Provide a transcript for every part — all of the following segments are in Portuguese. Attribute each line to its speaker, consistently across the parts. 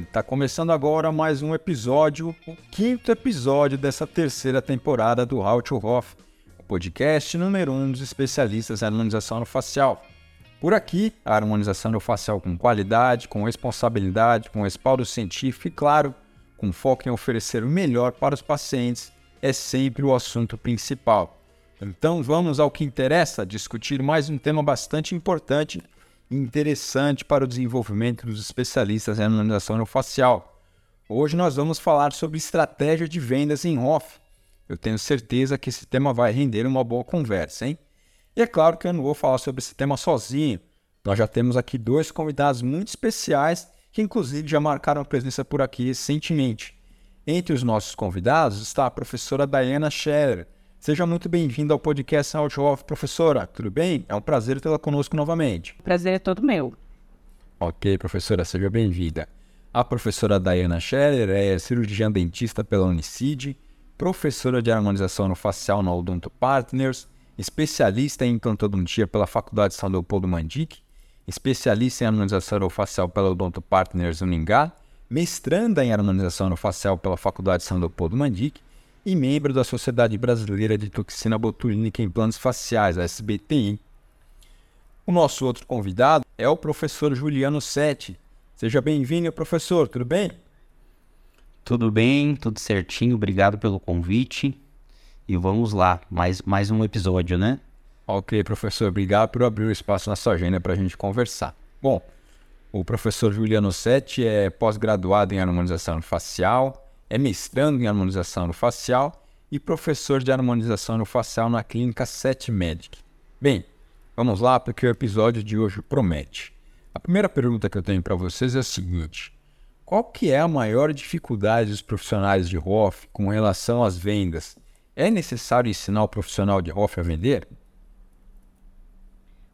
Speaker 1: bem? Tá começando agora mais um episódio, o quinto episódio dessa terceira temporada do How to Hoff, o podcast número um dos especialistas em harmonização facial. Por aqui, a harmonização facial com qualidade, com responsabilidade, com respaldo científico e, claro, com foco em oferecer o melhor para os pacientes, é sempre o assunto principal. Então vamos ao que interessa, discutir mais um tema bastante importante interessante para o desenvolvimento dos especialistas em harmonização facial. Hoje nós vamos falar sobre estratégia de vendas em off. Eu tenho certeza que esse tema vai render uma boa conversa, hein? E é claro que eu não vou falar sobre esse tema sozinho. Nós já temos aqui dois convidados muito especiais que inclusive já marcaram presença por aqui recentemente. Entre os nossos convidados está a professora Diana Scherer, Seja muito bem-vinda ao podcast Audio Off, professora. Tudo bem? É um prazer tê-la conosco novamente.
Speaker 2: Prazer é todo meu.
Speaker 1: Ok, professora, seja bem-vinda. A professora Diana Scherer é cirurgiã dentista pela Unicid, professora de harmonização no facial na Odonto Partners, especialista em implantodontia pela Faculdade São Leopoldo Mandic, especialista em harmonização facial pela Odonto Partners Uningá, mestranda em harmonização facial pela Faculdade São Leopoldo Mandic e membro da Sociedade Brasileira de Toxina Botulínica em Implantes Faciais, a SBTI. O nosso outro convidado é o professor Juliano Sete. Seja bem-vindo, professor, tudo bem?
Speaker 3: Tudo bem, tudo certinho, obrigado pelo convite. E vamos lá, mais, mais um episódio, né?
Speaker 1: Ok, professor, obrigado por abrir o espaço na sua agenda para a gente conversar. Bom, o professor Juliano Sete é pós-graduado em harmonização facial, é mestrando em harmonização facial e professor de harmonização facial na clínica 7 Medic. Bem, vamos lá porque o episódio de hoje promete. A primeira pergunta que eu tenho para vocês é a seguinte: qual que é a maior dificuldade dos profissionais de ROF com relação às vendas? É necessário ensinar o profissional de ROF a vender?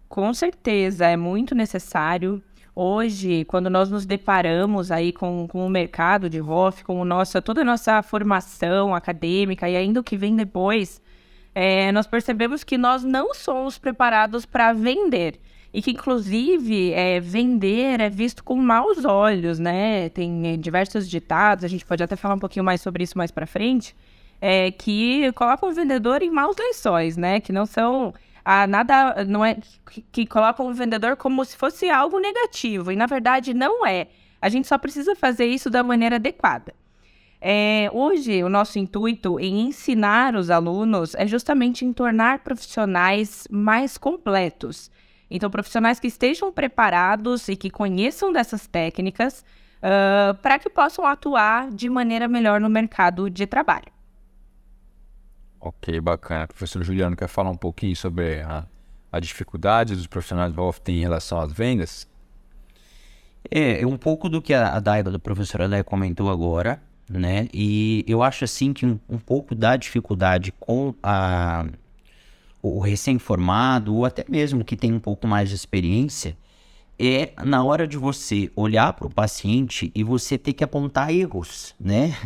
Speaker 2: Com certeza, é muito necessário. Hoje, quando nós nos deparamos aí com, com o mercado de ROF, com nossa, toda a nossa formação acadêmica e ainda o que vem depois, é, nós percebemos que nós não somos preparados para vender. E que, inclusive, é, vender é visto com maus olhos, né? Tem é, diversos ditados, a gente pode até falar um pouquinho mais sobre isso mais para frente, é, que colocam o vendedor em maus lençóis, né? Que não são a nada não é que, que colocam o vendedor como se fosse algo negativo e na verdade não é. A gente só precisa fazer isso da maneira adequada. É, hoje, o nosso intuito em ensinar os alunos é justamente em tornar profissionais mais completos. Então, profissionais que estejam preparados e que conheçam dessas técnicas uh, para que possam atuar de maneira melhor no mercado de trabalho.
Speaker 1: Ok, bacana. Professor Juliano, quer falar um pouquinho sobre a, a dificuldade dos profissionais de Wolf em relação às vendas?
Speaker 3: É, um pouco do que a, a Daila, da professora Daila comentou agora, né? E eu acho assim que um, um pouco da dificuldade com a, o recém-formado, ou até mesmo que tem um pouco mais de experiência, é na hora de você olhar para o paciente e você ter que apontar erros, né?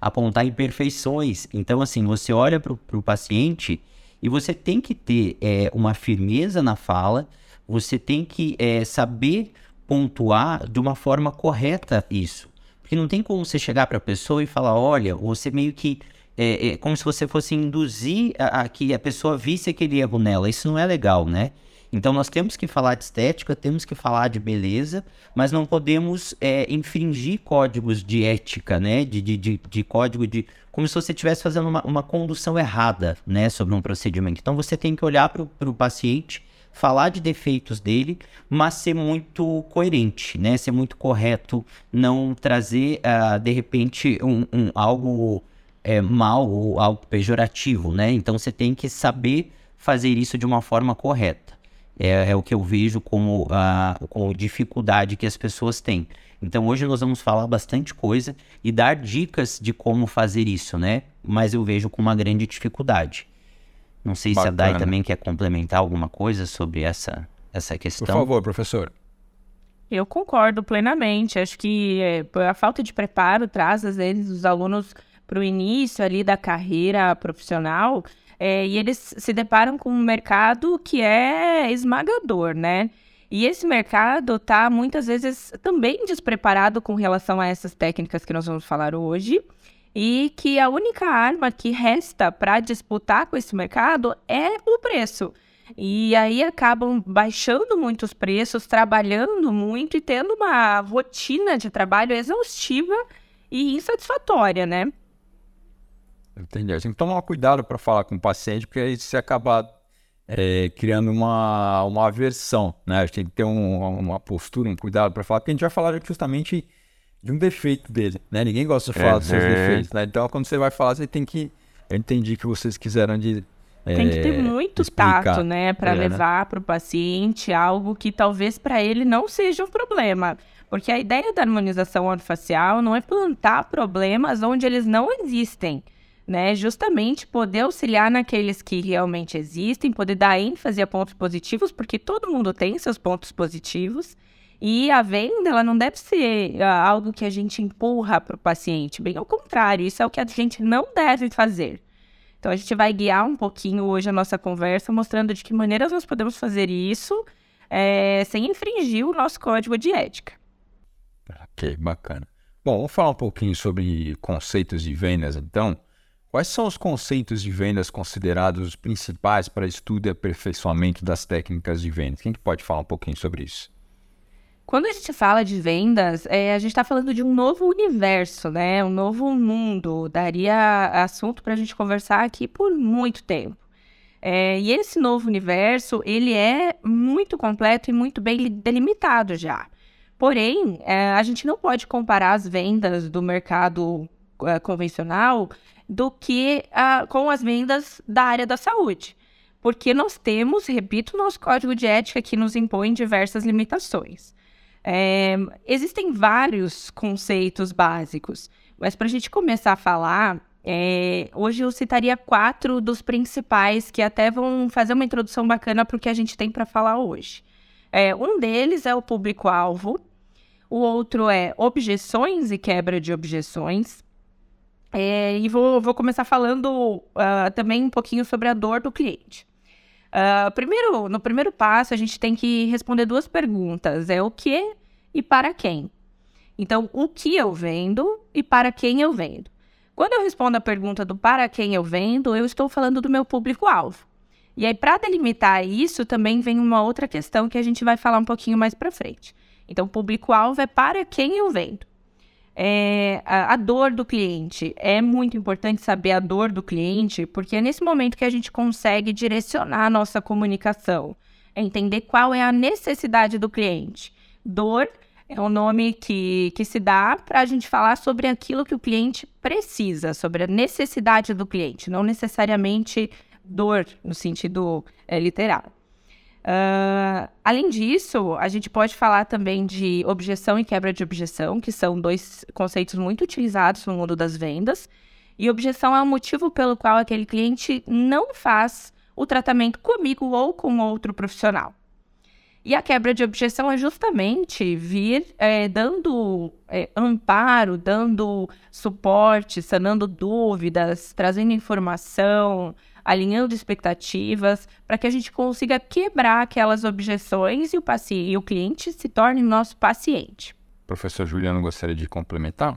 Speaker 3: Apontar imperfeições. Então, assim, você olha para o paciente e você tem que ter é, uma firmeza na fala, você tem que é, saber pontuar de uma forma correta isso. Porque não tem como você chegar para a pessoa e falar, olha, você meio que. É, é como se você fosse induzir a, a que a pessoa visse aquele erro nela. Isso não é legal, né? Então nós temos que falar de estética, temos que falar de beleza, mas não podemos é, infringir códigos de ética, né? De, de, de, de, código de. como se você estivesse fazendo uma, uma condução errada, né? Sobre um procedimento. Então você tem que olhar para o paciente, falar de defeitos dele, mas ser muito coerente, né? Ser muito correto, não trazer, uh, de repente, um, um algo é, mal ou algo pejorativo, né? Então você tem que saber fazer isso de uma forma correta. É, é o que eu vejo como, a, como dificuldade que as pessoas têm. Então hoje nós vamos falar bastante coisa e dar dicas de como fazer isso, né? Mas eu vejo com uma grande dificuldade. Não sei Bacana. se a Dai também quer complementar alguma coisa sobre essa, essa questão.
Speaker 1: Por favor, professor.
Speaker 2: Eu concordo plenamente. Acho que é, a falta de preparo traz, às vezes, os alunos para o início ali da carreira profissional é, e eles se deparam com um mercado que é esmagador, né? E esse mercado está muitas vezes também despreparado com relação a essas técnicas que nós vamos falar hoje, e que a única arma que resta para disputar com esse mercado é o preço. E aí acabam baixando muito os preços, trabalhando muito e tendo uma rotina de trabalho exaustiva e insatisfatória, né?
Speaker 1: Entendi. Tem que tomar cuidado para falar com o paciente, porque aí você acaba é, criando uma, uma aversão, né? A gente tem que ter um, uma postura, um cuidado para falar, porque a gente vai falar justamente de um defeito dele, né? Ninguém gosta de falar uhum. dos seus defeitos, né? Então, quando você vai falar, você tem que... Eu entendi que vocês quiseram de...
Speaker 2: Tem que ter é, muito explicar. tato, né? Para é, né? levar né? para o paciente algo que talvez para ele não seja um problema. Porque a ideia da harmonização orofacial não é plantar problemas onde eles não existem né? Justamente poder auxiliar naqueles que realmente existem, poder dar ênfase a pontos positivos, porque todo mundo tem seus pontos positivos. E a venda, ela não deve ser uh, algo que a gente empurra para o paciente, bem ao contrário, isso é o que a gente não deve fazer. Então, a gente vai guiar um pouquinho hoje a nossa conversa, mostrando de que maneiras nós podemos fazer isso é, sem infringir o nosso código de ética.
Speaker 1: Ok, bacana. Bom, vamos falar um pouquinho sobre conceitos de vendas, então. Quais são os conceitos de vendas considerados os principais para estudo e aperfeiçoamento das técnicas de vendas? Quem que pode falar um pouquinho sobre isso?
Speaker 2: Quando a gente fala de vendas, é, a gente está falando de um novo universo, né? Um novo mundo. Daria assunto para a gente conversar aqui por muito tempo. É, e esse novo universo, ele é muito completo e muito bem delimitado já. Porém, é, a gente não pode comparar as vendas do mercado é, convencional do que uh, com as vendas da área da saúde. Porque nós temos, repito, nosso código de ética que nos impõe diversas limitações. É, existem vários conceitos básicos, mas para a gente começar a falar, é, hoje eu citaria quatro dos principais que até vão fazer uma introdução bacana para o que a gente tem para falar hoje. É, um deles é o público-alvo, o outro é objeções e quebra de objeções, é, e vou, vou, começar falando uh, também um pouquinho sobre a dor do cliente. Uh, primeiro, no primeiro passo, a gente tem que responder duas perguntas: é o que e para quem. Então, o que eu vendo e para quem eu vendo. Quando eu respondo a pergunta do para quem eu vendo, eu estou falando do meu público-alvo. E aí, para delimitar isso, também vem uma outra questão que a gente vai falar um pouquinho mais para frente. Então, público-alvo é para quem eu vendo é, a, a, dor do cliente. É muito importante saber a dor do cliente, porque é nesse momento que a gente consegue direcionar a nossa comunicação, é entender qual é a necessidade do cliente. Dor é um nome que, que se dá para a gente falar sobre aquilo que o cliente precisa, sobre a necessidade do cliente, não necessariamente dor no sentido é, literal. Uh, além disso, a gente pode falar também de objeção e quebra de objeção, que são dois conceitos muito utilizados no mundo das vendas. E objeção é o motivo pelo qual aquele cliente não faz o tratamento comigo ou com outro profissional. E a quebra de objeção é justamente vir é, dando é, amparo, dando suporte, sanando dúvidas, trazendo informação, alinhando expectativas, para que a gente consiga quebrar aquelas objeções e o, paciente, e o cliente se torne nosso paciente.
Speaker 1: Professor Juliano, gostaria de complementar?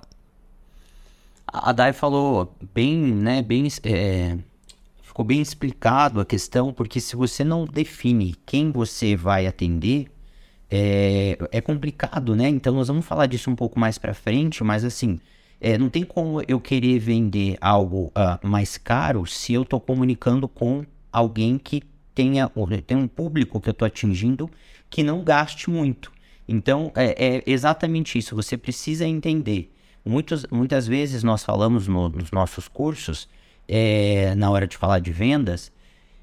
Speaker 3: A Dai falou bem, né, bem, é, ficou bem explicado a questão, porque se você não define quem você vai atender, é, é complicado, né? Então nós vamos falar disso um pouco mais para frente, mas assim, é, não tem como eu querer vender algo uh, mais caro se eu estou comunicando com alguém que tenha tem um público que eu estou atingindo que não gaste muito. Então é, é, exatamente isso. Você precisa entender. Muitos, muitas vezes nós falamos no, nos nossos cursos, é, na hora de falar de vendas,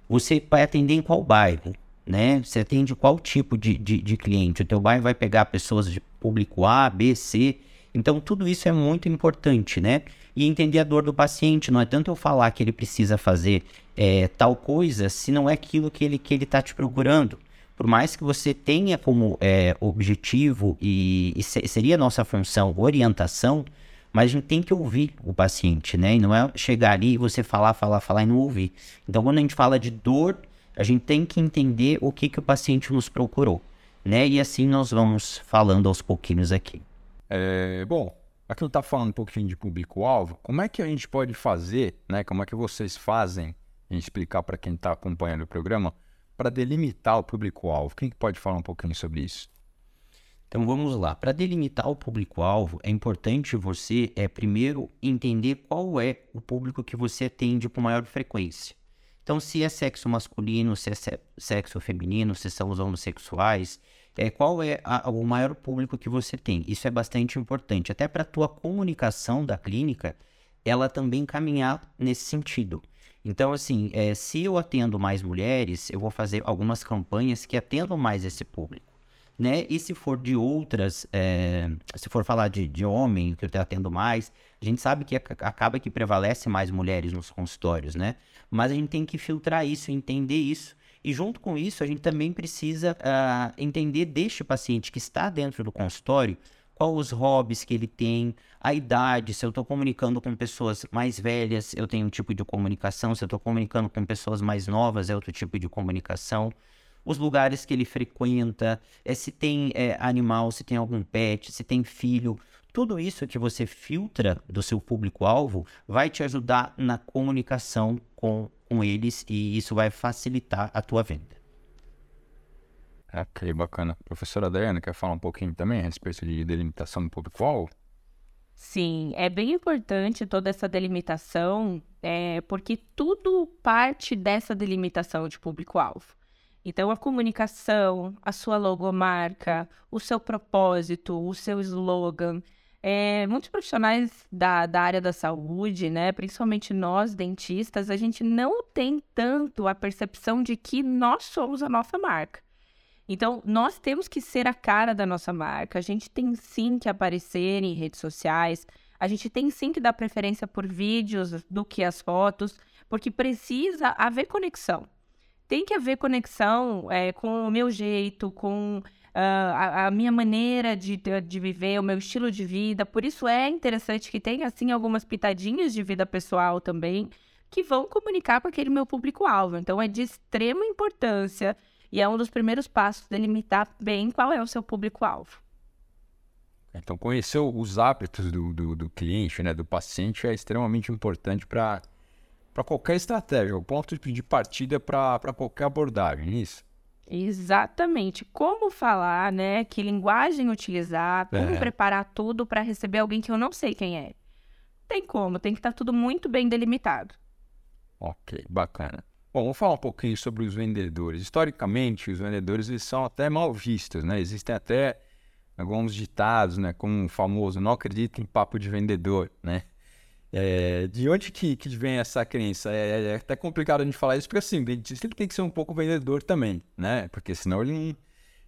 Speaker 3: você vai atender em qual bairro, né? Você atende qual tipo de, de, de cliente. O teu bairro vai pegar pessoas de público A, B, C. Então, tudo isso é muito importante, né? E entender a dor do paciente. Não é tanto eu falar que ele precisa fazer é, tal coisa se não é aquilo que ele que ele está te procurando. Por mais que você tenha como é, objetivo e, e se, seria nossa função orientação, mas a gente tem que ouvir o paciente, né? E não é chegar ali e você falar, falar, falar e não ouvir. Então, quando a gente fala de dor, a gente tem que entender o que, que o paciente nos procurou. né? E assim nós vamos falando aos pouquinhos aqui.
Speaker 1: É, bom, aqui eu tá falando um pouquinho de público-alvo. Como é que a gente pode fazer, né? Como é que vocês fazem, em explicar para quem está acompanhando o programa, para delimitar o público-alvo? Quem pode falar um pouquinho sobre isso?
Speaker 3: Então vamos lá. Para delimitar o público-alvo, é importante você é primeiro entender qual é o público que você atende com maior frequência. Então, se é sexo masculino, se é sexo feminino, se são os homossexuais, é, qual é a, o maior público que você tem? Isso é bastante importante, até para a tua comunicação da clínica, ela também caminhar nesse sentido. Então, assim, é, se eu atendo mais mulheres, eu vou fazer algumas campanhas que atendam mais esse público né? E se for de outras, é, se for falar de, de homem, que eu atendo mais, a gente sabe que acaba que prevalece mais mulheres nos consultórios, né? Mas a gente tem que filtrar isso, entender isso. E junto com isso, a gente também precisa uh, entender deste paciente que está dentro do consultório qual os hobbies que ele tem, a idade, se eu estou comunicando com pessoas mais velhas, eu tenho um tipo de comunicação, se eu estou comunicando com pessoas mais novas, é outro tipo de comunicação os lugares que ele frequenta, é, se tem é, animal, se tem algum pet, se tem filho. Tudo isso que você filtra do seu público-alvo vai te ajudar na comunicação com, com eles e isso vai facilitar a tua venda.
Speaker 1: Ok, bacana. Professora Dayana, quer falar um pouquinho também a respeito de delimitação do público-alvo?
Speaker 2: Sim, é bem importante toda essa delimitação, é, porque tudo parte dessa delimitação de público-alvo. Então, a comunicação, a sua logomarca, o seu propósito, o seu slogan. É, muitos profissionais da, da área da saúde, né, principalmente nós dentistas, a gente não tem tanto a percepção de que nós somos a nossa marca. Então, nós temos que ser a cara da nossa marca. A gente tem sim que aparecer em redes sociais. A gente tem sim que dar preferência por vídeos do que as fotos, porque precisa haver conexão tem que haver conexão é, com o meu jeito, com a, a, minha maneira de, de viver, o meu estilo de vida. Por isso é interessante que tenha, assim, algumas pitadinhas de vida pessoal também, que vão comunicar com aquele meu público-alvo. Então, é de extrema importância e é um dos primeiros passos delimitar bem qual é o seu público-alvo.
Speaker 1: Então, conhecer os hábitos do, do, do cliente, né, do paciente, é extremamente importante para qualquer estratégia, o ponto de partida para qualquer abordagem, é isso?
Speaker 2: Exatamente. Como falar, né? Que linguagem utilizar, como é. preparar tudo para receber alguém que eu não sei quem é. Tem como, tem que estar tá tudo muito bem delimitado.
Speaker 1: Ok, bacana. Bom, vamos falar um pouquinho sobre os vendedores. Historicamente, os vendedores eles são até mal vistos, né? Existem até alguns ditados, né? Como o famoso, não acredito em papo de vendedor, né? É, de onde que, que vem essa crença? É, é, até complicado a gente falar isso, porque assim, o dentista tem que ser um pouco vendedor também, né? Porque senão ele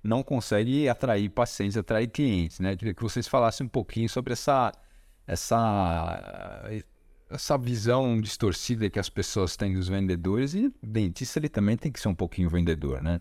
Speaker 1: não consegue atrair pacientes, atrair clientes, né? Queria que vocês falassem um pouquinho sobre essa, essa, essa visão distorcida que as pessoas têm dos vendedores e o dentista ele também tem que ser um pouquinho vendedor, né?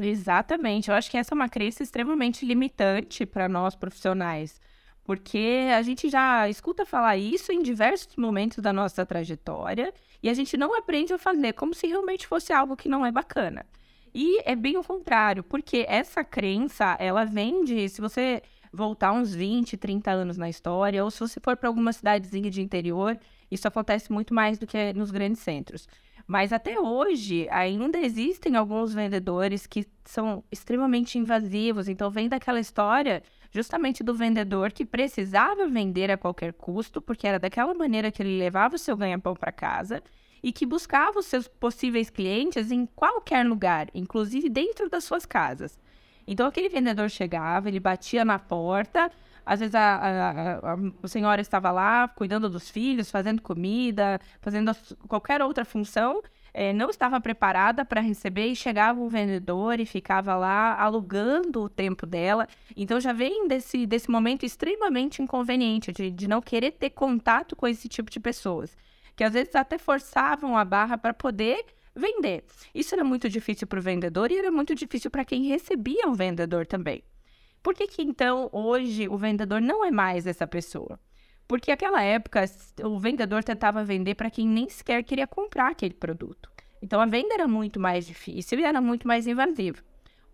Speaker 2: Exatamente. Eu acho que essa é uma crença extremamente limitante para nós profissionais. Porque a gente já escuta falar isso em diversos momentos da nossa trajetória e a gente não aprende a fazer como se realmente fosse algo que não é bacana. E é bem o contrário, porque essa crença, ela vem de, se você voltar uns 20, 30 anos na história, ou se você for para alguma cidadezinha de interior, isso acontece muito mais do que nos grandes centros. Mas até hoje ainda existem alguns vendedores que são extremamente invasivos. Então vem daquela história justamente do vendedor que precisava vender a qualquer custo, porque era daquela maneira que ele levava o seu ganha-pão para casa e que buscava os seus possíveis clientes em qualquer lugar, inclusive dentro das suas casas. Então aquele vendedor chegava, ele batia na porta, às vezes a, a, a, a senhora estava lá cuidando dos filhos, fazendo comida, fazendo qualquer outra função, é, não estava preparada para receber e chegava um vendedor e ficava lá alugando o tempo dela. Então já vem desse, desse momento extremamente inconveniente de, de não querer ter contato com esse tipo de pessoas, que às vezes até forçavam a barra para poder vender. Isso era muito difícil para o vendedor e era muito difícil para quem recebia o vendedor também. Por que, que então hoje o vendedor não é mais essa pessoa? Porque naquela época o vendedor tentava vender para quem nem sequer queria comprar aquele produto. Então a venda era muito mais difícil e era muito mais invasiva.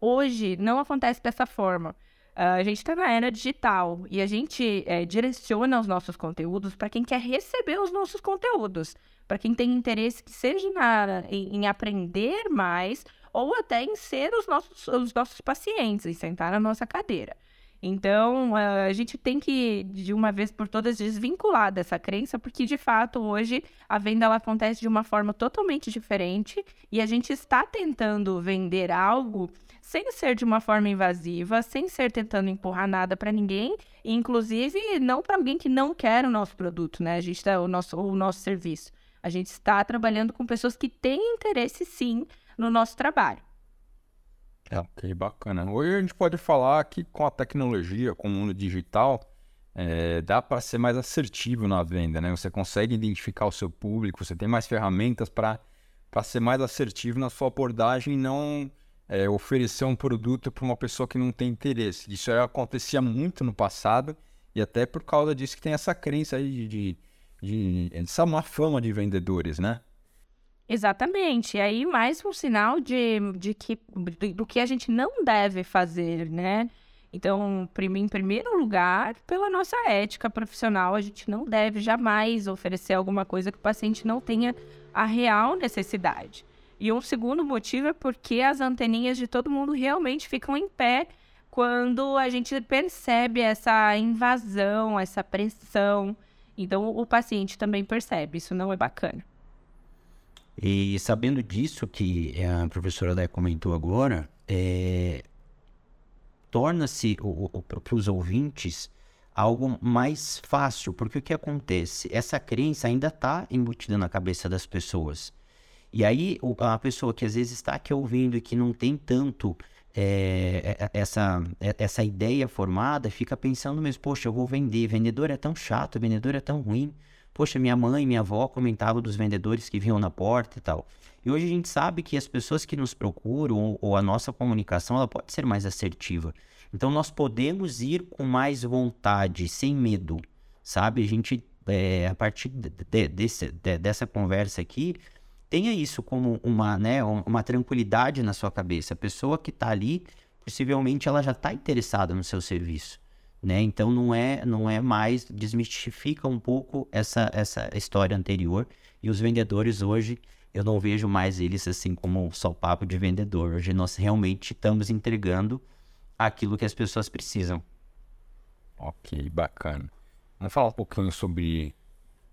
Speaker 2: Hoje não acontece dessa forma. Uh, a gente está na era digital e a gente é, direciona os nossos conteúdos para quem quer receber os nossos conteúdos, para quem tem interesse que seja na, em, em, aprender mais ou até em ser os nossos, os nossos pacientes, em sentar na nossa cadeira. Então, a gente tem que, de uma vez por todas, desvincular dessa crença, porque de fato hoje a venda ela acontece de uma forma totalmente diferente e a gente está tentando vender algo sem ser de uma forma invasiva, sem ser tentando empurrar nada para ninguém, inclusive não para alguém que não quer o nosso produto, né? A gente tá, o nosso o nosso serviço. A gente está trabalhando com pessoas que têm interesse sim no nosso trabalho.
Speaker 1: É, ok, bacana. Hoje a gente pode falar que com a tecnologia, com o mundo digital, é, dá para ser mais assertivo na venda, né? Você consegue identificar o seu público, você tem mais ferramentas para ser mais assertivo na sua abordagem e não é, oferecer um produto para uma pessoa que não tem interesse. Isso acontecia muito no passado e até por causa disso que tem essa crença aí de, de, de essa má fama de vendedores, né?
Speaker 2: Exatamente. E aí, mais um sinal de, de que, do que a gente não deve fazer, né? Então, em primeiro lugar, pela nossa ética profissional, a gente não deve jamais oferecer alguma coisa que o paciente não tenha a real necessidade. E um segundo motivo é porque as anteninhas de todo mundo realmente ficam em pé quando a gente percebe essa invasão, essa pressão. Então, o paciente também percebe, isso não é bacana.
Speaker 3: E sabendo disso que a professora Dé comentou agora, é, torna-se para os ouvintes algo mais fácil, porque o que acontece? Essa crença ainda está embutida na cabeça das pessoas. E aí, a pessoa que às vezes está aqui ouvindo e que não tem tanto é, essa, essa ideia formada, fica pensando mesmo, poxa, eu vou vender, vendedor é tão chato, vendedor é tão ruim. Poxa, minha mãe, minha avó comentavam dos vendedores que vinham na porta e tal. E hoje a gente sabe que as pessoas que nos procuram ou, a nossa comunicação ela pode ser mais assertiva. Então nós podemos ir com mais vontade, sem medo, sabe? A gente, é, a partir de, de, desse, de, dessa conversa aqui, tenha isso como uma, né, uma tranquilidade na sua cabeça. A pessoa que está ali, possivelmente ela já está interessada no seu serviço né? Então não é não é mais desmistifica um pouco essa essa história anterior e os vendedores hoje eu não vejo mais eles assim como só papo de vendedor. Hoje nós realmente estamos entregando aquilo que as pessoas precisam.
Speaker 1: Ok, bacana. Vamos falar um pouquinho sobre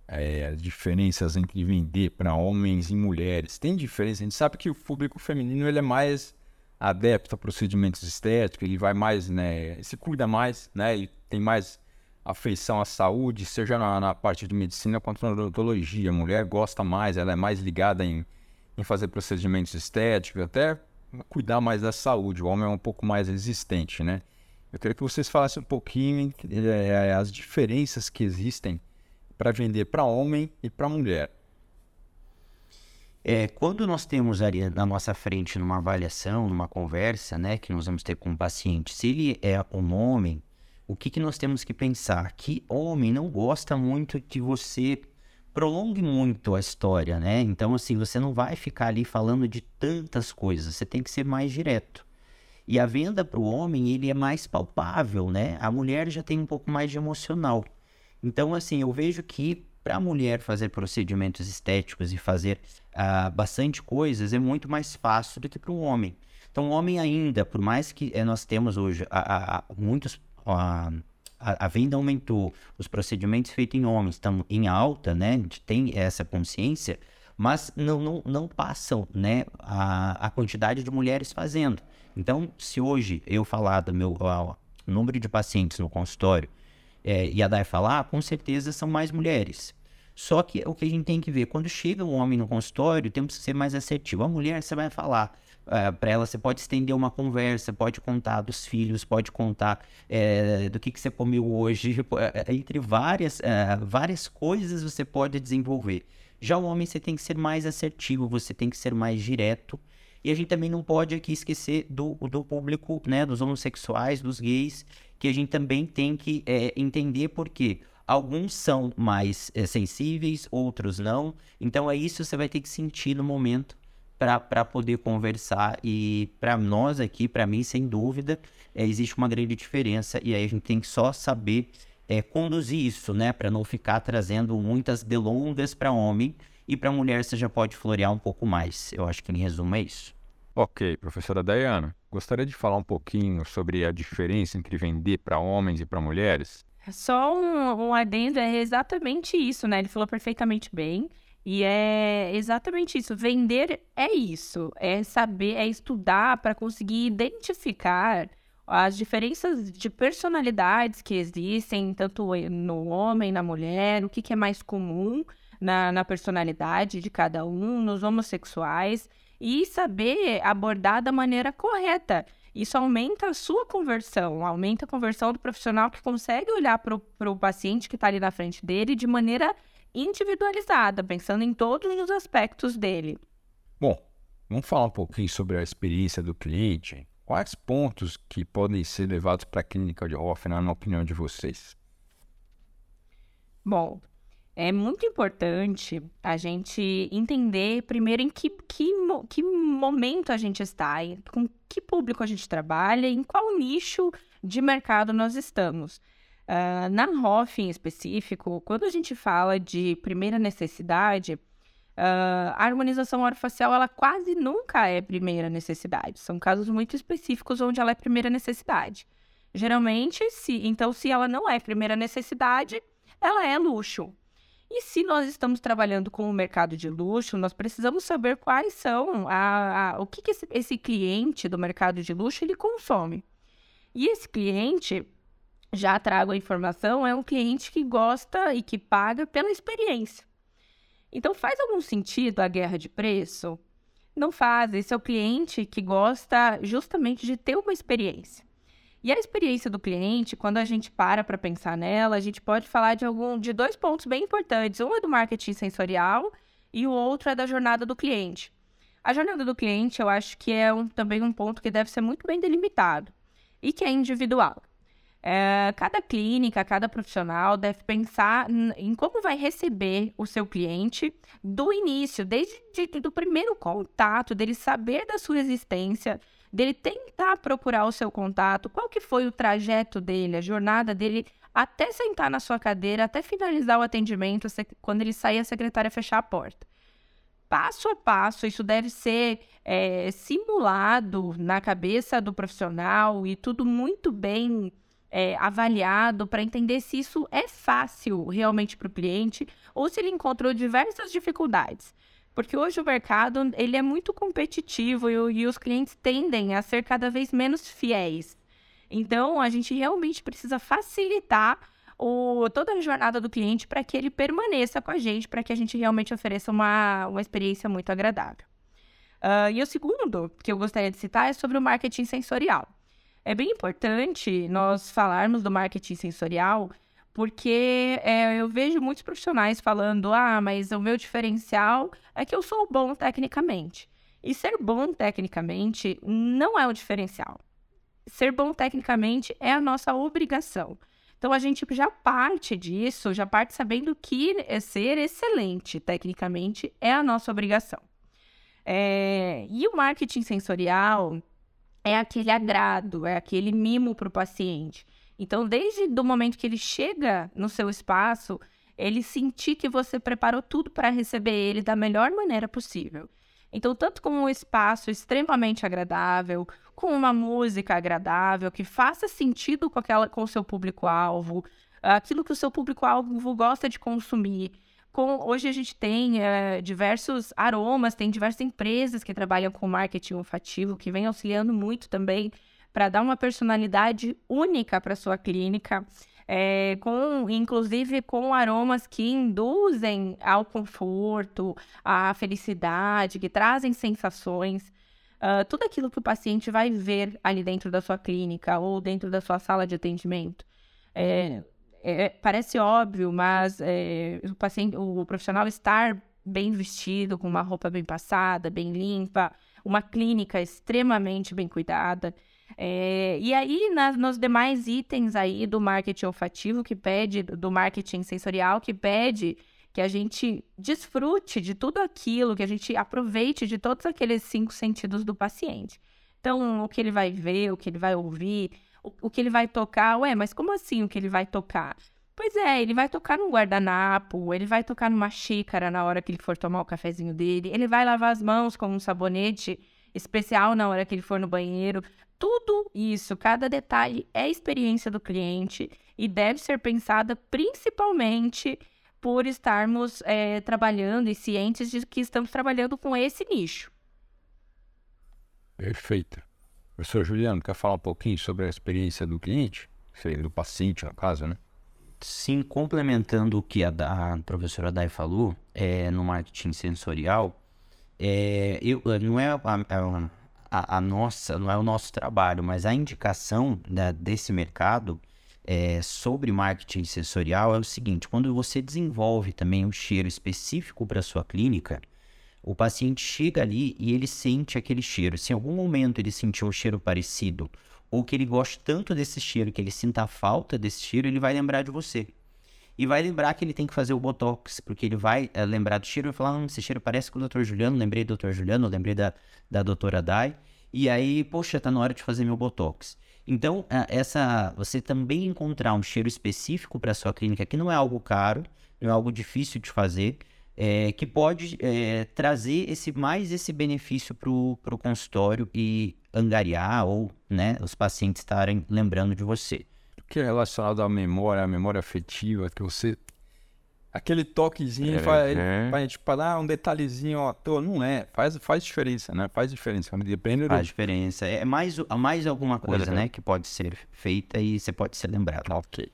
Speaker 1: é, as diferenças entre vender para homens e mulheres. Tem diferença? A gente sabe que o público feminino ele é mais adepto a procedimentos estéticos, ele vai mais, né, se cuida mais, né, e tem mais afeição à saúde, seja na, na parte de medicina quanto na odontologia. A mulher gosta mais, ela é mais ligada em, em fazer procedimentos estéticos, até cuidar mais da saúde. O homem é um pouco mais resistente, né? Eu queria que vocês falassem um pouquinho é, as diferenças que existem para vender para homem e para mulher.
Speaker 3: É, quando nós temos ali na nossa frente, numa avaliação, numa conversa, né, que nós vamos ter com o paciente, se ele é um homem, o que, que nós temos que pensar? Que homem não gosta muito que você prolongue muito a história, né? Então, assim, você não vai ficar ali falando de tantas coisas, você tem que ser mais direto. E a venda para o homem, ele é mais palpável, né? A mulher já tem um pouco mais de emocional. Então, assim, eu vejo que para a mulher fazer procedimentos estéticos e fazer uh, bastante coisas é muito mais fácil do que para um homem. Então, o homem ainda, por mais que eh, nós temos hoje a, a, a muitos a, a, venda aumentou, os procedimentos feitos em homens estão em alta, né? A gente tem essa consciência, mas não, não, não passam né, a, a quantidade de mulheres fazendo. Então, se hoje eu falar do meu número de pacientes no consultório é, e a Dai falar, com certeza são mais mulheres. Só que o que a gente tem que ver, quando chega um homem no consultório, temos que ser mais assertivo. A mulher, você vai falar uh, eh, para ela, você pode estender uma conversa, pode contar dos filhos, pode contar é, do que, que você comeu hoje, eh, entre várias, uh, várias coisas você pode desenvolver. Já o homem, você tem que ser mais assertivo, você tem que ser mais direto. E a gente também não pode aqui esquecer do, do público, né, dos homossexuais, dos gays, que a gente também tem que é, entender por quê. Alguns são mais é, sensíveis, outros não. Então é isso que você vai ter que sentir no momento para poder conversar. E para nós aqui, para mim, sem dúvida, é, existe uma grande diferença. E aí a gente tem que só saber é, conduzir isso, né? Para não ficar trazendo muitas delongas para homem. E para mulher você já pode florear um pouco mais. Eu acho que em resumo é isso.
Speaker 1: Ok, professora Dayana, gostaria de falar um pouquinho sobre a diferença entre vender para homens e para mulheres?
Speaker 2: Só um, um adendo, é exatamente isso, né? Ele falou perfeitamente bem. E é exatamente isso. Vender é isso. É saber, é estudar para conseguir identificar as diferenças de personalidades que existem, tanto no homem, na mulher, o que, que é mais comum na, na personalidade de cada um, nos homossexuais e saber abordar da maneira correta. Isso aumenta a sua conversão, aumenta a conversão do profissional que consegue olhar para o paciente que está ali na frente dele de maneira individualizada, pensando em todos os aspectos dele.
Speaker 1: Bom, vamos falar um pouquinho sobre a experiência do cliente. Quais pontos que podem ser levados para a clínica de Hoffman, na opinião de vocês?
Speaker 2: Bom, é muito importante a gente entender primeiro em que, que, que momento a gente está, com que público a gente trabalha, em qual nicho de mercado nós estamos. Uh, na ROF em específico, quando a gente fala de primeira necessidade, uh, a harmonização orofacial ela quase nunca é primeira necessidade. São casos muito específicos onde ela é primeira necessidade. Geralmente, se, então, se ela não é primeira necessidade, ela é luxo. E se nós estamos trabalhando com o mercado de luxo, nós precisamos saber quais são a, a o que, que esse, esse, cliente do mercado de luxo ele consome. E esse cliente, já trago a informação, é um cliente que gosta e que paga pela experiência. Então faz algum sentido a guerra de preço? Não faz. Esse é o cliente que gosta justamente de ter uma experiência. E a experiência do cliente, quando a gente para para pensar nela, a gente pode falar de algum de dois pontos bem importantes. Um é do marketing sensorial e o outro é da jornada do cliente. A jornada do cliente, eu acho que é um, também um ponto que deve ser muito bem delimitado e que é individual. É, cada clínica, cada profissional deve pensar em como vai receber o seu cliente do início, desde o primeiro contato, dele saber da sua existência, dele tentar procurar o seu contato, qual que foi o trajeto dele, a jornada dele até sentar na sua cadeira, até finalizar o atendimento, quando ele sair a secretária fechar a porta. Passo a passo, isso deve ser é, simulado na cabeça do profissional e tudo muito bem é, avaliado para entender se isso é fácil realmente para o cliente ou se ele encontrou diversas dificuldades. Porque hoje o mercado ele é muito competitivo e, e os clientes tendem a ser cada vez menos fiéis. Então, a gente realmente precisa facilitar o, toda a jornada do cliente para que ele permaneça com a gente, para que a gente realmente ofereça uma, uma experiência muito agradável. Uh, e o segundo que eu gostaria de citar é sobre o marketing sensorial. É bem importante nós falarmos do marketing sensorial porque é, eu vejo muitos profissionais falando: ah, mas o meu diferencial é que eu sou bom tecnicamente. E ser bom tecnicamente não é o diferencial. Ser bom tecnicamente é a nossa obrigação. Então a gente já parte disso, já parte sabendo que é ser excelente tecnicamente é a nossa obrigação. É, e o marketing sensorial é aquele agrado, é aquele mimo para o paciente. Então, desde o momento que ele chega no seu espaço, ele sentir que você preparou tudo para receber ele da melhor maneira possível. Então, tanto com um espaço extremamente agradável, com uma música agradável, que faça sentido com, aquela, com o seu público-alvo, aquilo que o seu público-alvo gosta de consumir. Com, hoje a gente tem é, diversos aromas, tem diversas empresas que trabalham com marketing olfativo, que vem auxiliando muito também para dar uma personalidade única para sua clínica, é, com inclusive com aromas que induzem ao conforto, à felicidade, que trazem sensações. Uh, tudo aquilo que o paciente vai ver ali dentro da sua clínica ou dentro da sua sala de atendimento. É, é, parece óbvio, mas é, o paciente, o profissional estar bem vestido, com uma roupa bem passada, bem limpa, uma clínica extremamente bem cuidada. É, e aí, nas, nos demais itens aí do marketing olfativo, que pede, do marketing sensorial, que pede que a gente desfrute de tudo aquilo, que a gente aproveite de todos aqueles cinco sentidos do paciente. Então, o que ele vai ver, o que ele vai ouvir, o, o que ele vai tocar. Ué, mas como assim o que ele vai tocar? Pois é, ele vai tocar num guardanapo, ele vai tocar numa xícara na hora que ele for tomar o cafezinho dele, ele vai lavar as mãos com um sabonete especial na hora que ele for no banheiro. Tudo isso, cada detalhe é experiência do cliente e deve ser pensada principalmente por estarmos é, trabalhando e cientes de que estamos trabalhando com esse nicho.
Speaker 1: Perfeito. Professor Juliano, quer falar um pouquinho sobre a experiência do cliente? Do paciente, no caso, né?
Speaker 3: Sim, complementando o que a, a professora Dai falou, é, no marketing sensorial, é, eu, não é a, a, a, nossa, não é o nosso trabalho, mas a indicação da, desse mercado é, sobre marketing sensorial é o seguinte: quando você desenvolve também um cheiro específico para sua clínica, o paciente chega ali e ele sente aquele cheiro. Se em algum momento ele sentiu um cheiro parecido ou que ele gosta tanto desse cheiro que ele sinta a falta desse cheiro, ele vai lembrar de você. E vai lembrar que ele tem que fazer o Botox, porque ele vai é, lembrar do cheiro e falar, hum, esse cheiro parece com o Dr. Juliano, lembrei do Dr. Juliano, lembrei da, da doutora Dai. E aí, poxa, tá na hora de fazer meu Botox. Então, essa, você também encontrar um cheiro específico para sua clínica, que não é algo caro, não é algo difícil de fazer, é, que pode é, trazer esse mais esse benefício para o consultório e angariar ou né, os pacientes estarem lembrando de você.
Speaker 1: O que é relacionado à memória, à memória afetiva, que você. Aquele toquezinho é, faz, é. faz tipo, ah, um detalhezinho à toa. Não é. Faz, faz diferença, né? Faz diferença.
Speaker 3: Depende do... Faz diferença. É mais, mais alguma coisa, né? Que pode ser feita e você pode ser lembrado.
Speaker 1: Ok.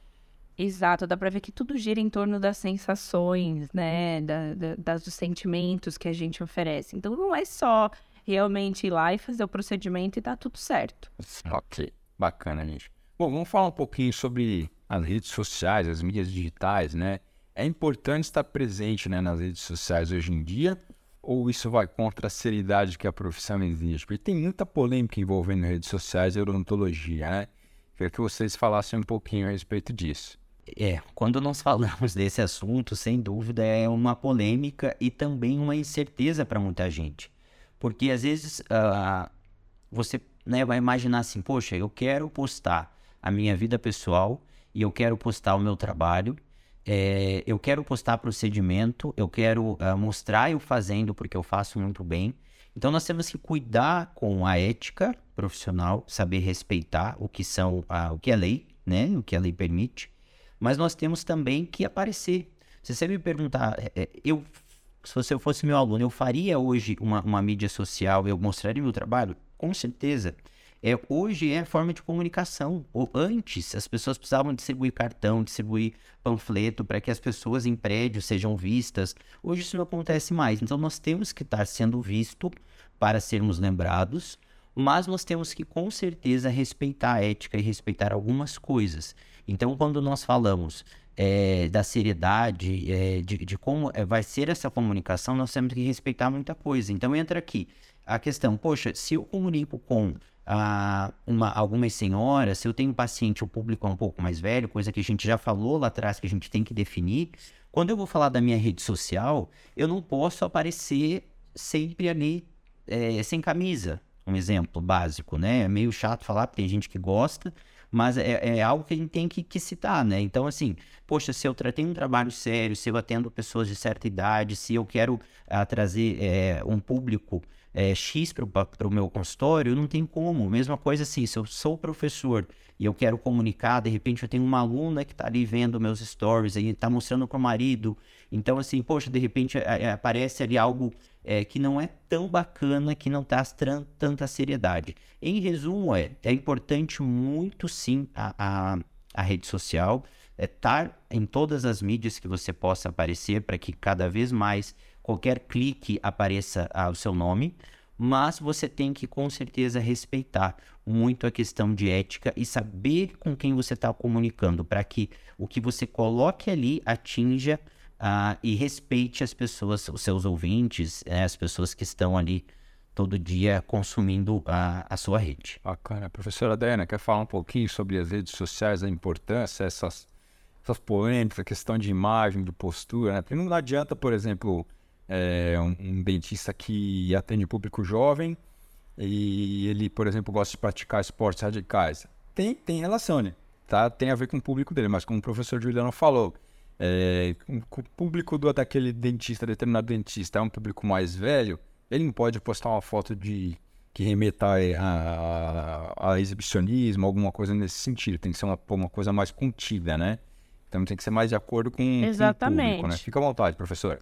Speaker 2: Exato, dá para ver que tudo gira em torno das sensações, né? Da, da, das, dos sentimentos que a gente oferece. Então não é só realmente ir lá e fazer o procedimento e tá tudo certo.
Speaker 1: Ok, bacana, gente. Bom, vamos falar um pouquinho sobre as redes sociais, as mídias digitais, né? É importante estar presente né, nas redes sociais hoje em dia ou isso vai contra a seriedade que a profissão exige? Porque tem muita polêmica envolvendo redes sociais e odontologia, né? Queria que vocês falassem um pouquinho a respeito disso.
Speaker 3: É, quando nós falamos desse assunto, sem dúvida é uma polêmica e também uma incerteza para muita gente. Porque às vezes uh, você né, vai imaginar assim, poxa, eu quero postar a minha vida pessoal e eu quero postar o meu trabalho, é, eu quero postar procedimento, eu quero uh, mostrar eu fazendo porque eu faço muito bem. Então nós temos que cuidar com a ética profissional, saber respeitar o que são uh, o que é lei, né, o que a lei permite mas nós temos também que aparecer. Se você me perguntar, é, é, eu, se você fosse meu aluno, eu faria hoje uma, uma mídia social, eu mostraria meu trabalho? Com certeza. É, hoje é forma de comunicação. Ou antes, as pessoas precisavam distribuir cartão, distribuir panfleto para que as pessoas em prédios sejam vistas. Hoje isso não acontece mais. Então nós temos que estar sendo visto para sermos lembrados, mas nós temos que com certeza respeitar a ética e respeitar algumas coisas. Então, quando nós falamos é, da seriedade, é, de, de, como é, vai ser essa comunicação, nós temos que respeitar muita coisa. Então, entra aqui a questão: poxa, se eu comunico com ah, uma, algumas senhoras, se eu tenho um paciente, o público é um pouco mais velho, coisa que a gente já falou lá atrás que a gente tem que definir. Quando eu vou falar da minha rede social, eu não posso aparecer sempre ali é, sem camisa. Um exemplo básico, né? É meio chato falar, porque tem gente que gosta, mas é, é, algo que a gente tem que, que, citar, né? Então, assim, poxa, se eu tenho um trabalho sério, se eu atendo pessoas de certa idade, se eu quero uh, trazer é, um público é, X para o meu consultório, não tem como. Mesma coisa assim, se eu sou professor e eu quero comunicar, de repente eu tenho uma aluna que está ali vendo meus stories e está mostrando para o marido. Então, assim, poxa, de repente é, aparece ali algo é, que não é tão bacana, que não traz tanta seriedade. Em resumo, é, é importante muito sim a, a, a rede social, é estar em todas as mídias que você possa aparecer para que cada vez mais qualquer clique apareça ah, o seu nome, mas você tem que com certeza respeitar muito a questão de ética e saber com quem você está comunicando para que o que você coloque ali atinja uh, e respeite as pessoas, os seus ouvintes, né, as pessoas que estão ali todo dia consumindo a, a sua rede.
Speaker 1: Bacana. Professora Diana, quer falar um pouquinho sobre as redes sociais, a importância, essas, essas polêmicas, a questão de imagem, de postura, né? Porque não adianta, por exemplo, é, um, um, dentista que atende público jovem e ele, por exemplo, gosta de praticar esportes radicais. Tem, tem relação, né? Tá? Tem a ver com o público dele, mas como o professor Juliano falou, é, o público do, daquele dentista, determinado dentista, é um público mais velho, ele não pode postar uma foto de que remeta a, a, a, exibicionismo, alguma coisa nesse sentido. Tem que ser uma, uma coisa mais contida, né? Então tem que ser mais de acordo com, Exatamente. com o público, né? Fica à vontade, professor.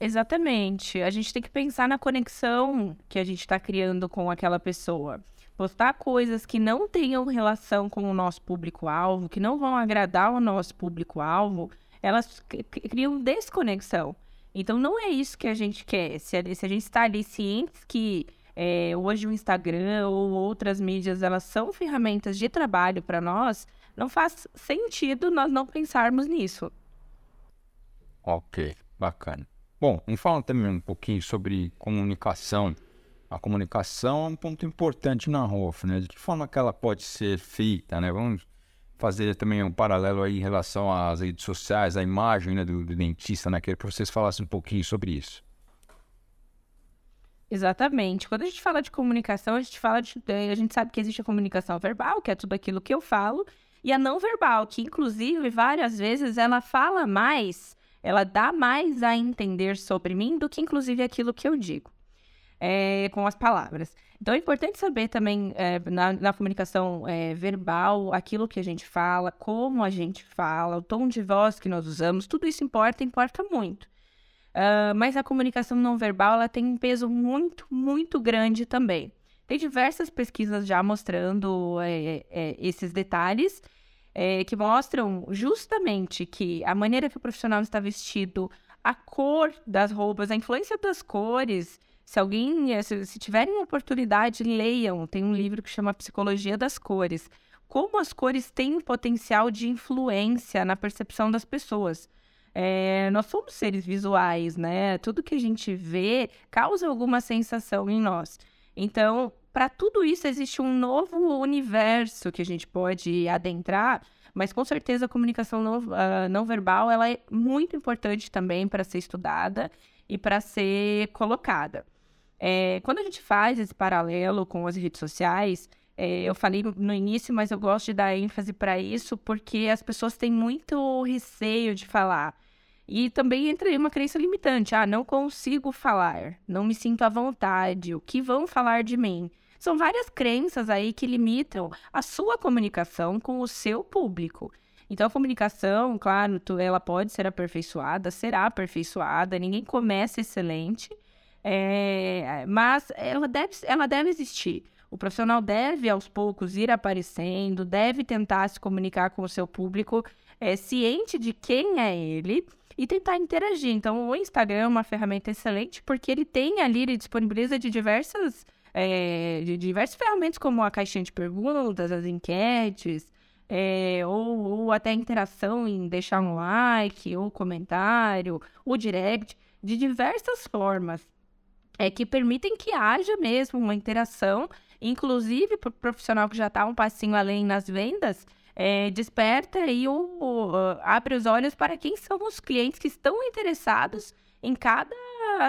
Speaker 2: Exatamente. A gente tem que pensar na conexão que a gente está criando com aquela pessoa. Postar coisas que não tenham relação com o nosso público-alvo, que não vão agradar o nosso público-alvo, elas criam desconexão. Então não é isso que a gente quer. Se a, se a gente está ali cientes que é, hoje o Instagram ou outras mídias elas são ferramentas de trabalho para nós, não faz sentido nós não pensarmos nisso.
Speaker 1: Ok, bacana. Bom, vamos falar também um pouquinho sobre comunicação. A comunicação é um ponto importante na ROF, né? De que forma que ela pode ser feita, né? Vamos fazer também um paralelo aí em relação às redes sociais, à imagem né, do, do dentista, né? Queria que vocês falassem um pouquinho sobre isso.
Speaker 2: Exatamente. Quando a gente fala de comunicação, a gente fala de, a gente sabe que existe a comunicação verbal, que é tudo aquilo que eu falo, e a não verbal, que inclusive várias vezes ela fala mais, ela dá mais a entender sobre mim do que inclusive aquilo que eu digo. É, com as palavras. Então é importante saber também é, na, na, comunicação é, verbal aquilo que a gente fala, como a gente fala, o tom de voz que nós usamos, tudo isso importa, importa muito. Uh, mas a comunicação não verbal ela tem um peso muito, muito grande também. Tem diversas pesquisas já mostrando é, é, esses detalhes, é, que mostram justamente que a maneira que o profissional está vestido, a cor das roupas, a influência das cores. Se alguém, é, se, se tiverem oportunidade, leiam. Tem um livro que chama Psicologia das Cores. Como as cores têm potencial de influência na percepção das pessoas. É, nós somos seres visuais, né? Tudo que a gente vê causa alguma sensação em nós. Então, para tudo isso existe um novo universo que a gente pode adentrar, mas com certeza a comunicação não, uh, não verbal ela é muito importante também para ser estudada e para ser colocada. É, quando a gente faz esse paralelo com as redes sociais, é, eu falei no início, mas eu gosto de dar ênfase para isso porque as pessoas têm muito receio de falar. E também entra uma crença limitante. Ah, não consigo falar, não me sinto à vontade, o que vão falar de mim? São várias crenças aí que limitam a sua comunicação com o seu público. Então, a comunicação, claro, ela pode ser aperfeiçoada, será aperfeiçoada, ninguém começa excelente, é, mas ela deve, ela deve existir. O profissional deve, aos poucos, ir aparecendo, deve tentar se comunicar com o seu público, é, ciente de quem é ele e tentar interagir. Então, o Instagram é uma ferramenta excelente porque ele tem ali, ele disponibiliza de diversas, é, de diversas ferramentas, como a caixinha de perguntas, as enquetes, é, ou, ou até interação em deixar um like, ou comentário, o direct, de diversas formas é, que permitem que haja mesmo uma interação, inclusive para o profissional que já está um passinho além nas vendas, é, desperta e o, o, abre os olhos para quem são os clientes que estão interessados em cada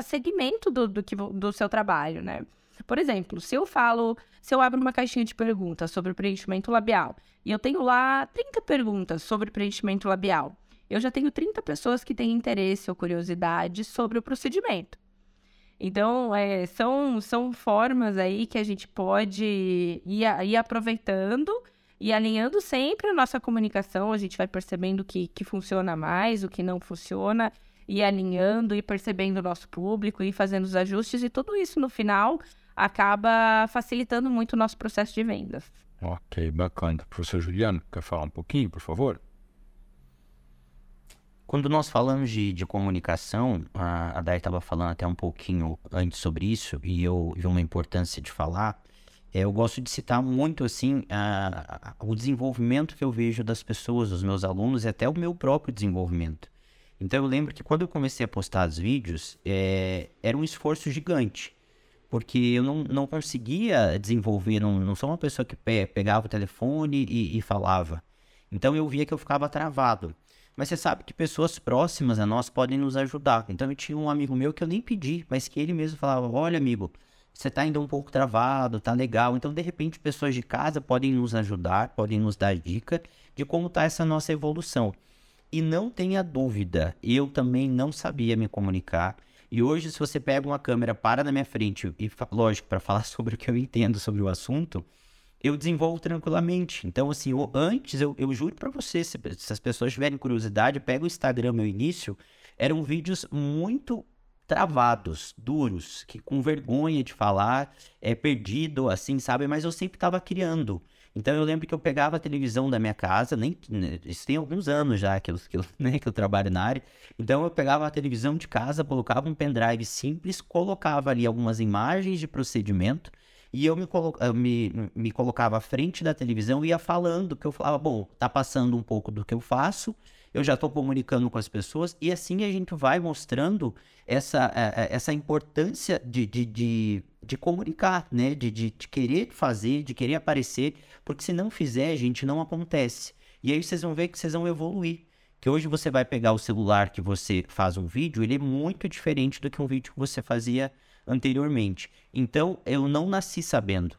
Speaker 2: segmento do, do, que, do seu trabalho, né? Por exemplo, se eu falo, se eu abro uma caixinha de perguntas sobre preenchimento labial e eu tenho lá 30 perguntas sobre preenchimento labial, eu já tenho 30 pessoas que têm interesse ou curiosidade sobre o procedimento. Então, é, são, são formas aí que a gente pode ir, ir aproveitando e alinhando sempre a nossa comunicação, a gente vai percebendo o que, que funciona mais, o que não funciona, e alinhando e percebendo o nosso público e fazendo os ajustes, e tudo isso no final acaba facilitando muito o nosso processo de vendas.
Speaker 1: Ok, bacana. Professor Juliano, quer falar um pouquinho, por favor?
Speaker 3: Quando nós falamos de, de comunicação, a, a Dai estava falando até um pouquinho antes sobre isso, e eu vi uma importância de falar. É, eu gosto de citar muito assim a, a, o desenvolvimento que eu vejo das pessoas, dos meus alunos e até o meu próprio desenvolvimento. Então eu lembro que quando eu comecei a postar os vídeos, é, era um esforço gigante, porque eu não, não conseguia desenvolver, não, não sou uma pessoa que pe, pegava o telefone e, e falava. Então eu via que eu ficava travado. mas você sabe que pessoas próximas a nós podem nos ajudar. Então eu tinha um amigo meu que eu nem pedi, mas que ele mesmo falava: Olha, amigo, você tá ainda um pouco travado, tá legal. Então, de repente, pessoas de casa podem nos ajudar, podem nos dar dica de como tá essa nossa evolução. E não tenha dúvida, eu também não sabia me comunicar. E hoje, se você pega uma câmera, para na minha frente, e lógico, para falar sobre o que eu entendo sobre o assunto, eu desenvolvo tranquilamente. Então, assim, eu, antes, eu, eu juro para você, se, se, as pessoas tiverem curiosidade, pega o Instagram, meu início, eram vídeos muito travados, duros, que com vergonha de falar, é perdido, assim, sabe? Mas eu sempre estava criando. Então eu lembro que eu pegava a televisão da minha casa, nem né, isso tem alguns anos já que eu, que eu, né, que eu trabalho na área. Então eu pegava a televisão de casa, colocava um pendrive simples, colocava ali algumas imagens de procedimento e eu me, colo me, me colocava à frente da televisão e ia falando, que eu falava, bom, tá passando um pouco do que eu faço, eu já estou comunicando com as pessoas, e assim a gente vai mostrando essa, é, é, essa importância de, de, de, de comunicar, né? De, de, de querer fazer, de querer aparecer, porque se não fizer, gente, não acontece. E aí vocês vão ver que vocês vão evoluir. Que hoje você vai pegar o celular que você faz um vídeo, ele é muito diferente do que um vídeo que você fazia anteriormente. Então, eu não nasci sabendo.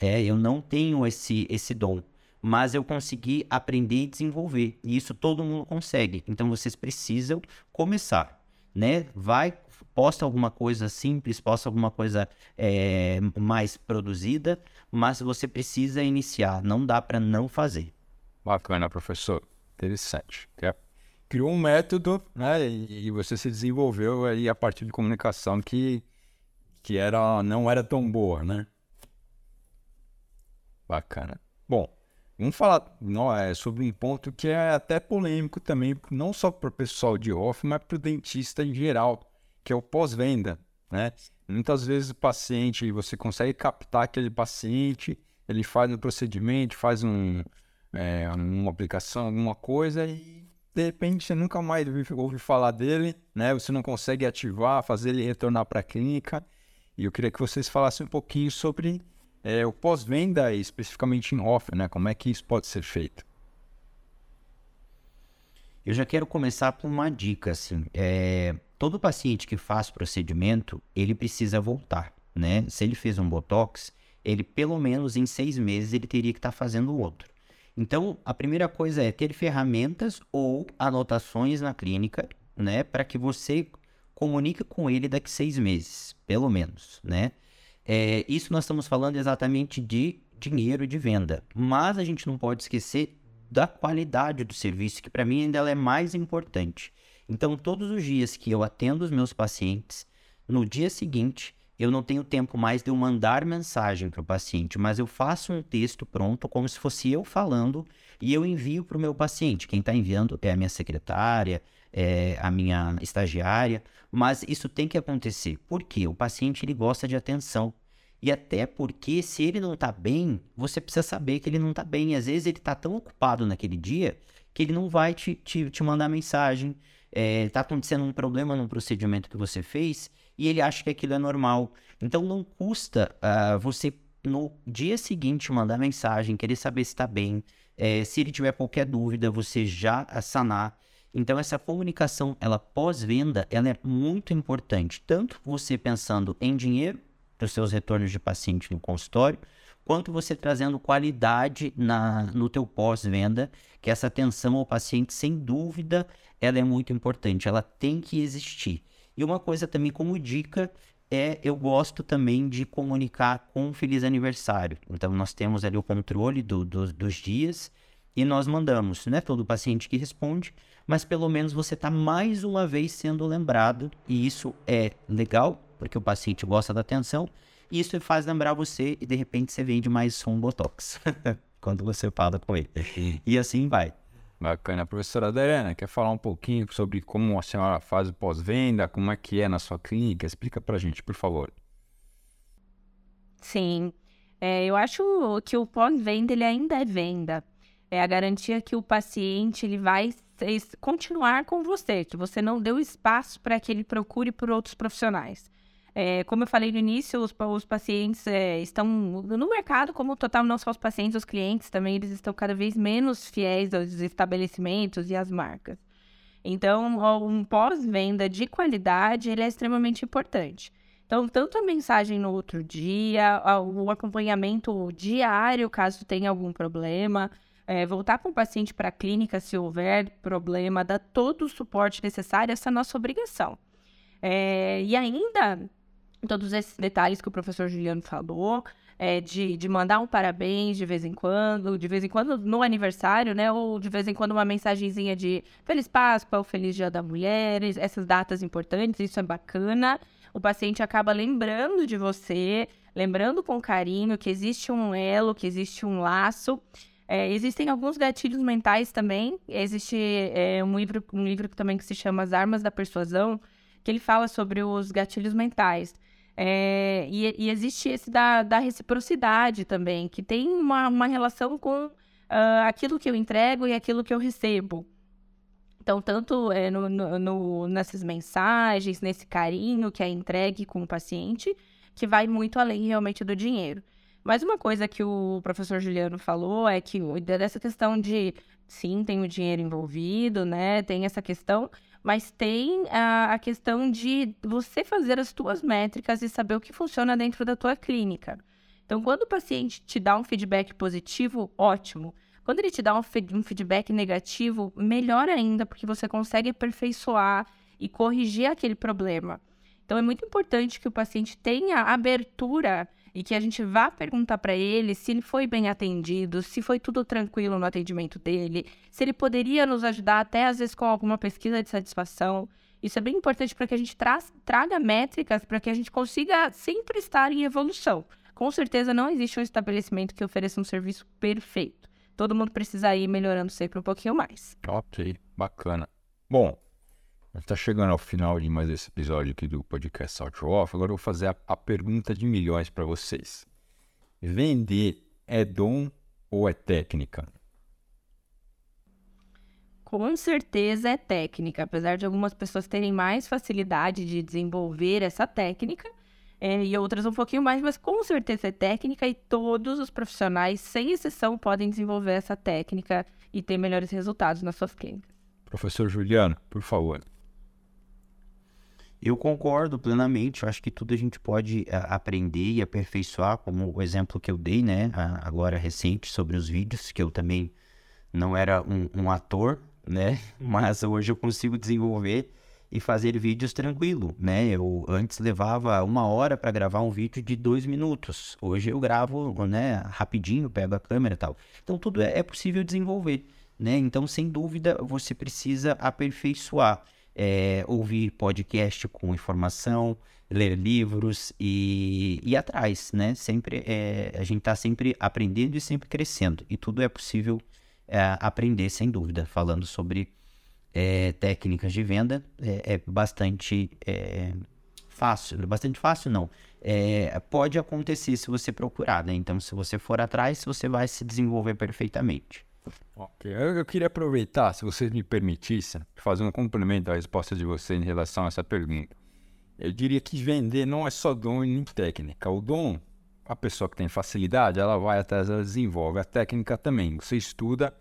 Speaker 3: É, eu não tenho esse, esse dom. Mas eu consegui aprender e desenvolver. E isso todo mundo consegue. Então, vocês precisam começar. Né? Vai, posta alguma coisa simples, posta alguma coisa é, mais produzida, mas você precisa iniciar. Não dá para não fazer.
Speaker 1: Bacana, professor. Interessante. Criou um método, né? E você se desenvolveu aí a partir de comunicação que que era, não era tão boa, né? Bacana. Bom, vamos falar não, é, sobre um ponto que é até polêmico também, não só para o pessoal de off, mas para o dentista em geral, que é o pós-venda, né? Muitas vezes o paciente, você consegue captar aquele paciente, ele faz um procedimento, faz um, é, uma aplicação, alguma coisa e de repente você nunca mais ouve falar dele, né? Você não consegue ativar, fazer ele retornar para a clínica. E eu queria que vocês falassem um pouquinho sobre é, o pós-venda, especificamente em off, né? Como é que isso pode ser feito?
Speaker 3: Eu já quero começar com uma dica, assim. É, todo paciente que faz procedimento, ele precisa voltar, né? Se ele fez um Botox, ele pelo menos em seis meses ele teria que estar tá fazendo outro. Então, a primeira coisa é ter ferramentas ou anotações na clínica, né? Para que você comunique com ele daqui seis meses, pelo menos, né? É, isso nós estamos falando exatamente de dinheiro de venda, mas a gente não pode esquecer da qualidade do serviço, que para mim ainda é mais importante. Então, todos os dias que eu atendo os meus pacientes, no dia seguinte, eu não tenho tempo mais de eu mandar mensagem para o paciente, mas eu faço um texto pronto, como se fosse eu falando, e eu envio para o meu paciente. Quem está enviando é a minha secretária, é, a minha estagiária, mas isso tem que acontecer. Por quê? O paciente ele gosta de atenção. E até porque, se ele não está bem, você precisa saber que ele não está bem. E às vezes ele está tão ocupado naquele dia que ele não vai te, te, te mandar mensagem. Está é, tá acontecendo um problema no procedimento que você fez e ele acha que aquilo é normal. Então não custa uh, você no dia seguinte mandar mensagem, querer saber se está bem. É, se ele tiver qualquer dúvida, você já sanar. Então essa comunicação, ela pós-venda, ela é muito importante, tanto você pensando em dinheiro para os seus retornos de paciente no consultório, quanto você trazendo qualidade na, no teu pós-venda, que essa atenção ao paciente, sem dúvida, ela é muito importante, ela tem que existir. E uma coisa também como dica é eu gosto também de comunicar com um feliz aniversário. Então nós temos ali o controle do, do, dos dias e nós mandamos, não é todo paciente que responde, mas pelo menos você está mais uma vez sendo lembrado, e isso é legal, porque o paciente gosta da atenção, e isso faz lembrar você e de repente você vende mais um Botox quando você fala com ele. E assim vai.
Speaker 1: Bacana. Professora Adriana, quer falar um pouquinho sobre como a senhora faz o pós-venda, como é que é na sua clínica? Explica pra gente, por favor.
Speaker 2: Sim. É, eu acho que o pós-venda ele ainda é venda. É a garantia que o paciente ele vai continuar com você, que você não deu espaço para que ele procure por outros profissionais. É, como eu falei no início, os, os pacientes é, estão no mercado, como total, não só os pacientes, os clientes também, eles estão cada vez menos fiéis aos estabelecimentos e às marcas. Então, um pós-venda de qualidade, ele é extremamente importante. Então, tanto a mensagem no outro dia, o acompanhamento diário, caso tenha algum problema, é, voltar com o paciente para a clínica se houver problema, dar todo o suporte necessário, essa é a nossa obrigação. É, e ainda, todos esses detalhes que o professor Juliano falou, é, de, de mandar um parabéns de vez em quando, de vez em quando no aniversário, né? Ou de vez em quando uma mensagenzinha de Feliz Páscoa ou Feliz Dia da Mulher, essas datas importantes, isso é bacana o paciente acaba lembrando de você, lembrando com carinho que existe um elo, que existe um laço. É, existem alguns gatilhos mentais também. Existe é, um, livro, um livro também que se chama As Armas da Persuasão, que ele fala sobre os gatilhos mentais. É, e, e, existe esse da, da, reciprocidade também, que tem uma, uma relação com uh, aquilo que eu entrego e aquilo que eu recebo. Então, tanto é, no, no, nessas mensagens, nesse carinho que é entregue com o paciente, que vai muito além realmente do dinheiro. Mas uma coisa que o professor Juliano falou é que dessa questão de sim, tem o dinheiro envolvido, né? Tem essa questão, mas tem a, a questão de você fazer as tuas métricas e saber o que funciona dentro da tua clínica. Então, quando o paciente te dá um feedback positivo, ótimo. Quando ele te dá um, um feedback negativo, melhor ainda, porque você consegue aperfeiçoar e corrigir aquele problema. Então, é muito importante que o paciente tenha abertura e que a gente vá perguntar para ele se ele foi bem atendido, se foi tudo tranquilo no atendimento dele, se ele poderia nos ajudar até às vezes com alguma pesquisa de satisfação. Isso é bem importante para que a gente tra traga métricas para que a gente consiga sempre estar em evolução. Com certeza não existe um estabelecimento que ofereça um serviço perfeito todo mundo precisa ir melhorando sempre um pouquinho mais.
Speaker 1: Ok, bacana. Bom, a gente está chegando ao final de mais esse episódio aqui do podcast Salt Off. Agora eu vou fazer a, a pergunta de milhões para vocês. Vender é dom ou é técnica?
Speaker 2: Com certeza é técnica, apesar de algumas pessoas terem mais facilidade de desenvolver essa técnica, é, e outras um pouquinho mais, mas com certeza é técnica e todos os profissionais, sem exceção, podem desenvolver essa técnica e ter melhores resultados nas suas clínicas.
Speaker 1: Professor Juliano, por favor.
Speaker 3: Eu concordo plenamente. Eu acho que tudo a gente pode eh, aprender e aperfeiçoar, como o exemplo que eu dei, né, agora recente sobre os vídeos, que eu também não era um, um ator, né, mas hoje eu consigo desenvolver e fazer vídeos tranquilo, né? Eu antes levava uma hora para gravar um vídeo de dois minutos. Hoje eu gravo, né? Rapidinho, pego a câmera e tal. Então tudo é, é possível desenvolver, né? Então sem dúvida você precisa aperfeiçoar, é, ouvir podcast com informação, ler livros e ir atrás, né? Sempre é, a gente está sempre aprendendo e sempre crescendo e tudo é possível é, aprender sem dúvida, falando sobre é, técnicas de venda é, é bastante é, fácil. Bastante fácil, não. Pode acontecer se você procurar, né? Então, se você for atrás, você vai se desenvolver perfeitamente.
Speaker 1: Ok, eu, eu queria aproveitar, se vocês me permitissem, fazer um complemento à resposta de vocês em relação a essa pergunta. Eu diria que vender não é só dom nem técnica. O dom, a pessoa que tem facilidade, ela vai até, ela desenvolve. A técnica também. Você estuda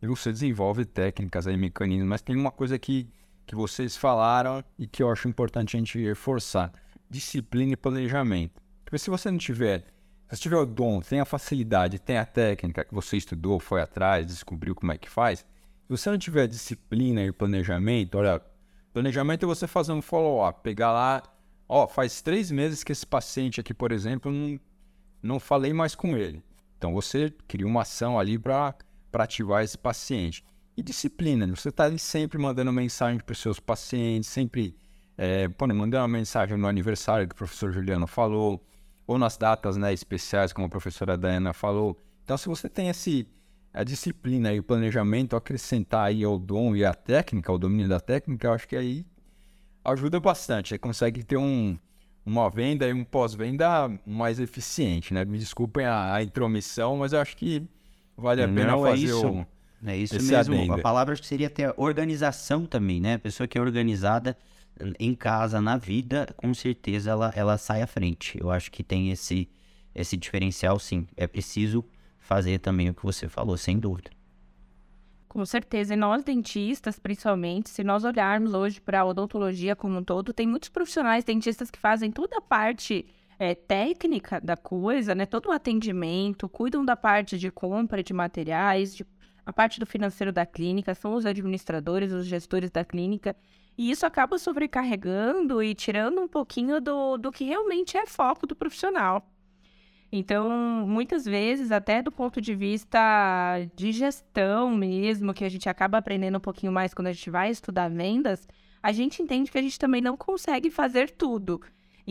Speaker 1: e você desenvolve técnicas aí, mecanismos, mas tem uma coisa que, que vocês falaram e que eu acho importante a gente reforçar: disciplina e planejamento. Porque se você não tiver, se tiver o dom, tem a facilidade, tem a técnica que você estudou, foi atrás, descobriu como é que faz, se você não tiver disciplina e planejamento, olha, planejamento é você fazer um follow-up, pegar lá, ó, faz três meses que esse paciente aqui, por exemplo, não, não falei mais com ele. Então você cria uma ação ali para ativar esse paciente. E disciplina, né? você está ali sempre mandando mensagem para os seus pacientes, sempre é, pô, mandando uma mensagem no aniversário que o professor Juliano falou, ou nas datas né, especiais, como a professora Dana falou. Então, se você tem esse, a disciplina e o planejamento, acrescentar aí ao dom e a técnica, o domínio da técnica, eu acho que aí ajuda bastante. Você consegue ter um, uma venda e um pós-venda mais eficiente, né? Me desculpem a, a intromissão, mas eu acho que vale a pena
Speaker 3: Não,
Speaker 1: é
Speaker 3: fazer é isso,
Speaker 1: o,
Speaker 3: é isso mesmo. A palavra seria ter organização também, né? A pessoa que é organizada em casa, na vida, com certeza ela, ela sai à frente. Eu acho que tem esse, esse diferencial, sim. É preciso fazer também o que você falou, sem dúvida.
Speaker 2: Com certeza, e nós dentistas, principalmente, se nós olharmos hoje para a odontologia como um todo, tem muitos profissionais dentistas que fazem toda a parte é, técnica da coisa, né? Todo o atendimento, cuidam da parte de compra de materiais, de, a parte do financeiro da clínica, são os administradores, os gestores da clínica. E isso acaba sobrecarregando e tirando um pouquinho do, do que realmente é foco do profissional. Então, muitas vezes, até do ponto de vista de gestão mesmo, que a gente acaba aprendendo um pouquinho mais quando a gente vai estudar vendas, a gente entende que a gente também não consegue fazer tudo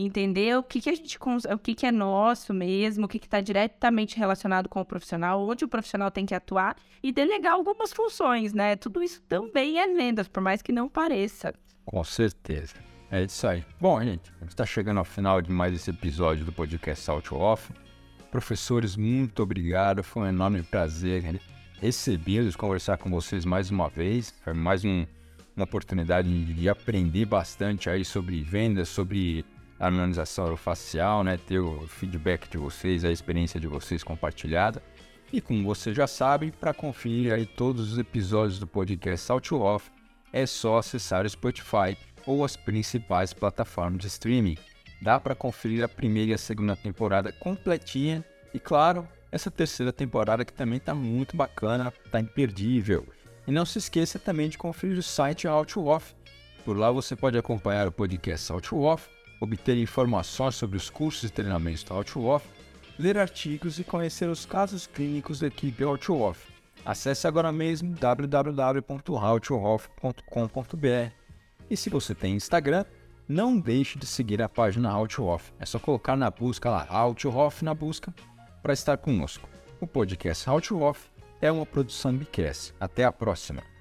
Speaker 2: entender o que, que a gente o que, que é nosso mesmo, o que está diretamente relacionado com o profissional, onde o profissional tem que atuar e delegar algumas funções, né? Tudo isso também é vendas, por mais que não pareça.
Speaker 1: Com certeza. É isso aí. Bom, gente, está chegando ao final de mais esse episódio do podcast Out Off. Professores, muito obrigado. Foi um enorme prazer recebê-los, conversar com vocês mais uma vez. Foi mais um, uma oportunidade de aprender bastante aí sobre vendas, sobre harmonização orofacial, né? Ter o feedback de vocês, a experiência de vocês compartilhada. E como você já sabe, para conferir aí todos os episódios do podcast Salt Off, é só acessar o Spotify ou as principais plataformas de streaming. Dá para conferir a primeira e a segunda temporada completinha e claro, essa terceira temporada que também está muito bacana, está imperdível. E não se esqueça também de conferir o site Out Off. Por lá você pode acompanhar o podcast Out Off obter informações sobre os cursos e treinamentos da Outwolf, ler artigos e conhecer os casos clínicos da equipe Outwolf. Acesse agora mesmo www.outwolf.com.br e se você tem Instagram, não deixe de seguir a página Outwolf. É só colocar na busca lá Outwolf na busca para estar conosco. O podcast Outwolf é uma produção Bicast. Até a próxima!